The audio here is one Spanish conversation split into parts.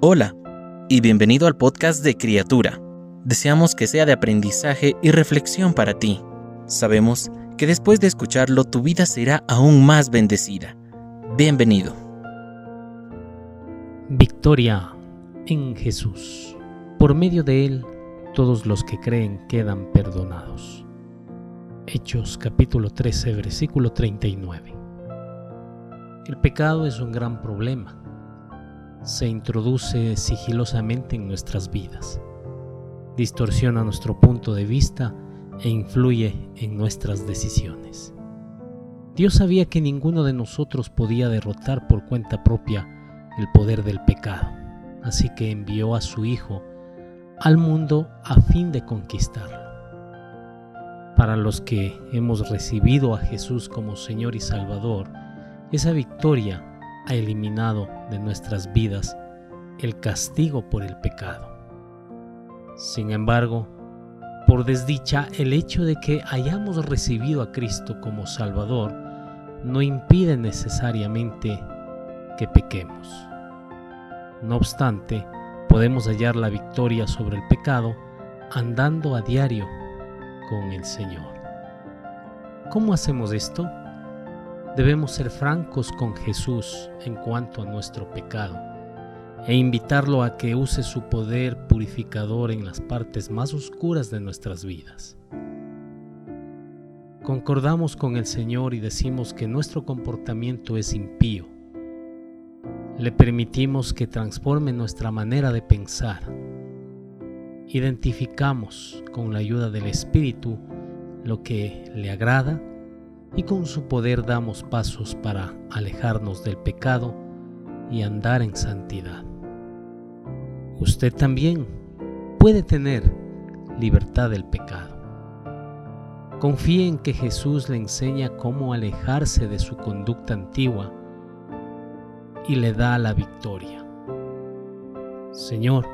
Hola y bienvenido al podcast de Criatura. Deseamos que sea de aprendizaje y reflexión para ti. Sabemos que después de escucharlo tu vida será aún más bendecida. Bienvenido. Victoria en Jesús. Por medio de Él, todos los que creen quedan perdonados. Hechos capítulo 13, versículo 39. El pecado es un gran problema. Se introduce sigilosamente en nuestras vidas, distorsiona nuestro punto de vista e influye en nuestras decisiones. Dios sabía que ninguno de nosotros podía derrotar por cuenta propia el poder del pecado, así que envió a su Hijo al mundo a fin de conquistarlo. Para los que hemos recibido a Jesús como Señor y Salvador, esa victoria ha eliminado de nuestras vidas el castigo por el pecado. Sin embargo, por desdicha, el hecho de que hayamos recibido a Cristo como Salvador no impide necesariamente que pequemos. No obstante, podemos hallar la victoria sobre el pecado andando a diario con el Señor. ¿Cómo hacemos esto? Debemos ser francos con Jesús en cuanto a nuestro pecado e invitarlo a que use su poder purificador en las partes más oscuras de nuestras vidas. Concordamos con el Señor y decimos que nuestro comportamiento es impío. Le permitimos que transforme nuestra manera de pensar. Identificamos con la ayuda del Espíritu lo que le agrada y con su poder damos pasos para alejarnos del pecado y andar en santidad. Usted también puede tener libertad del pecado. Confíe en que Jesús le enseña cómo alejarse de su conducta antigua y le da la victoria. Señor,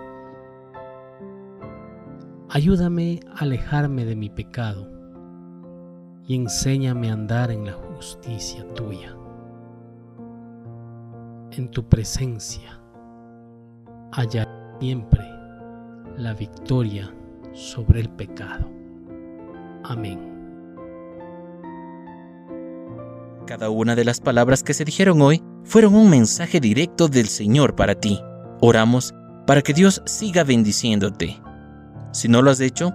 ayúdame a alejarme de mi pecado y enséñame a andar en la justicia tuya. En tu presencia haya siempre la victoria sobre el pecado. Amén. Cada una de las palabras que se dijeron hoy fueron un mensaje directo del Señor para ti. Oramos para que Dios siga bendiciéndote. Si no lo has hecho,